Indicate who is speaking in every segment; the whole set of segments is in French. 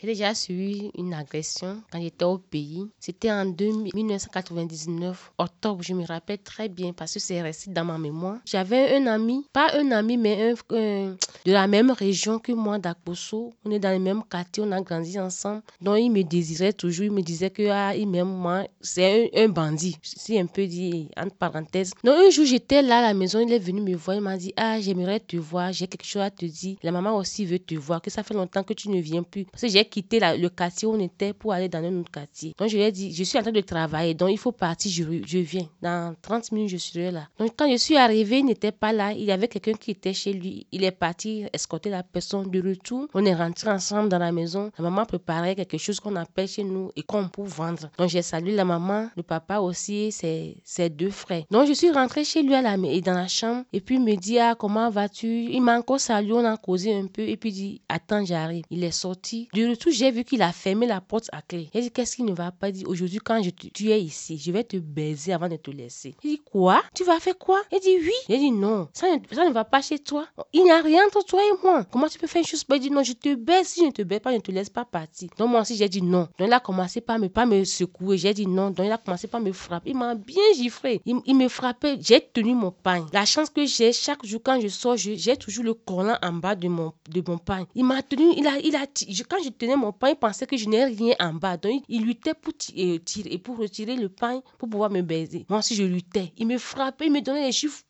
Speaker 1: J'ai déjà subi une agression quand j'étais au pays. C'était en 1999, octobre, je me rappelle très bien parce que c'est resté dans ma mémoire. J'avais un ami, pas un ami, mais un, de la même région que moi, d'Akbosso. On est dans le même quartier, on a grandi ensemble. Donc il me désirait toujours, il me disait que ah, il m'aime moi. C'est un, bandit, si un peu dit entre parenthèses. Donc un jour j'étais là à la maison, il est venu me voir, il m'a dit ah j'aimerais te voir, j'ai quelque chose à te dire. La maman aussi veut te voir, que ça fait longtemps que tu ne viens plus. Parce que j'ai quitté le quartier où on était pour aller dans un autre quartier. Donc je lui ai dit, je suis en train de travailler, donc il faut partir, je, je viens. Dans 30 minutes, je serai là. Donc quand je suis arrivée, il n'était pas là. Il y avait quelqu'un qui était chez lui. Il est parti escorter la personne de retour. On est rentré ensemble dans la maison. La maman préparait quelque chose qu'on appelle chez nous et qu'on peut vendre. Donc j'ai salué la maman, le papa aussi, ses, ses deux frères. Donc je suis rentrée chez lui à la, dans la chambre et puis il me dit, ah, comment vas-tu? Il m'a encore salué, on a causé un peu et puis dit, attends, j'arrive. Il est sorti. De retour, j'ai vu qu'il a fermé la porte à clé. J'ai dit, qu'est-ce qu'il ne va pas dire? Aujourd'hui quand je tu es ici, je vais te baiser avant de te laisser. Il dit, quoi? Tu vas faire quoi? Il dit, oui. Il dit, non, ça ne, ça ne va pas chez toi. Il n'y a rien entre toi et moi. Comment tu peux faire une chose? Il dit, non, je te baise. Si je ne te baise pas, je ne te laisse pas partir. Donc moi aussi, j'ai dit non. Donc il a commencé par me, pas me secouer. J'ai dit non. Donc il a commencé par me frapper. Il m'a bien giflé. Il, me frappait. J'ai tenu mon pain. La chance que j'ai, chaque jour quand je sors, j'ai toujours le collant en bas de mon, de mon pain. Il m'a tenu, il a, il a, quand je mon pain, il pensait que je n'ai rien en bas. Donc il, luttait pour euh, tirer, et pour retirer le pain pour pouvoir me baiser. Moi aussi, je luttais. Il me frappait, il me donnait des chiffres.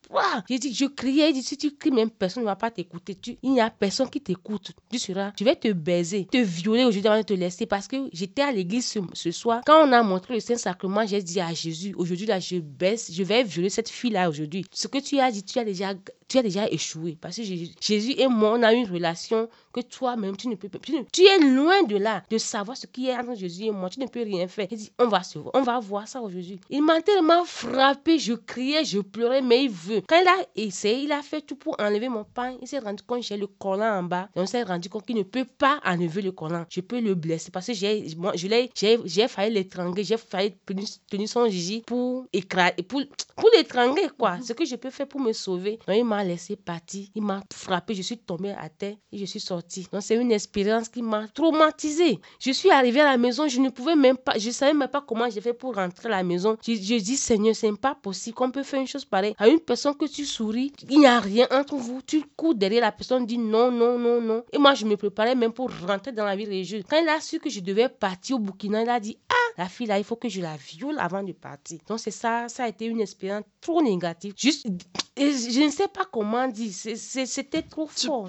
Speaker 1: J'ai dit, je criais, dit, si tu cries, même personne ne va pas t'écouter. Il n'y a personne qui t'écoute. Tu seras, je vais te baiser, te violer aujourd'hui avant de te laisser parce que j'étais à l'église ce, soir. Quand on a montré le Saint-Sacrement, j'ai dit à Jésus, aujourd'hui là, je baisse, je vais violer cette fille-là aujourd'hui. Ce que tu as dit, tu as déjà tu as déjà échoué. Parce que Jésus et moi, on a une relation que toi-même, tu ne peux pas. Tu, es loin de là, de savoir ce qui est entre Jésus et moi. Tu ne peux rien faire. Il dit, on va se voir, on va voir ça aujourd'hui. Il m'a tellement frappé, je criais, je pleurais, mais il veut. Quand il a essayé, il a fait tout pour enlever mon pain. Il s'est rendu compte que j'ai le collant en bas. Et on s'est rendu compte qu'il ne peut pas enlever le collant. Je peux le blesser parce que j'ai, moi, je l'ai, j'ai, failli l'étrangler, j'ai failli tenir son gigi pour écraser, pour, pour l'étrangler, quoi. Ce que je peux faire pour me sauver. Donc, il m'a laissé partir. Il m'a frappé. Je suis tombée à terre et je suis sortie. Donc, c'est une expérience qui m'a traumatisée. Je suis arrivée à la maison. Je ne pouvais même pas, je savais même pas comment j'ai fait pour rentrer à la maison. Je, je dis, Seigneur, c'est pas possible qu'on peut faire une chose pareille à une personne que tu souris. Il n'y a rien entre vous. Tu cours derrière la personne, dit non, non, non, non. Et moi, je me préparais même pour rentrer dans la ville religieuse. Quand il a su que je devais partir au Burkina, il a dit, ah, la fille là, il faut que je la viole avant de partir. Donc c'est ça, ça a été une expérience trop négative. Juste, je ne sais pas comment dire, c'était trop fort.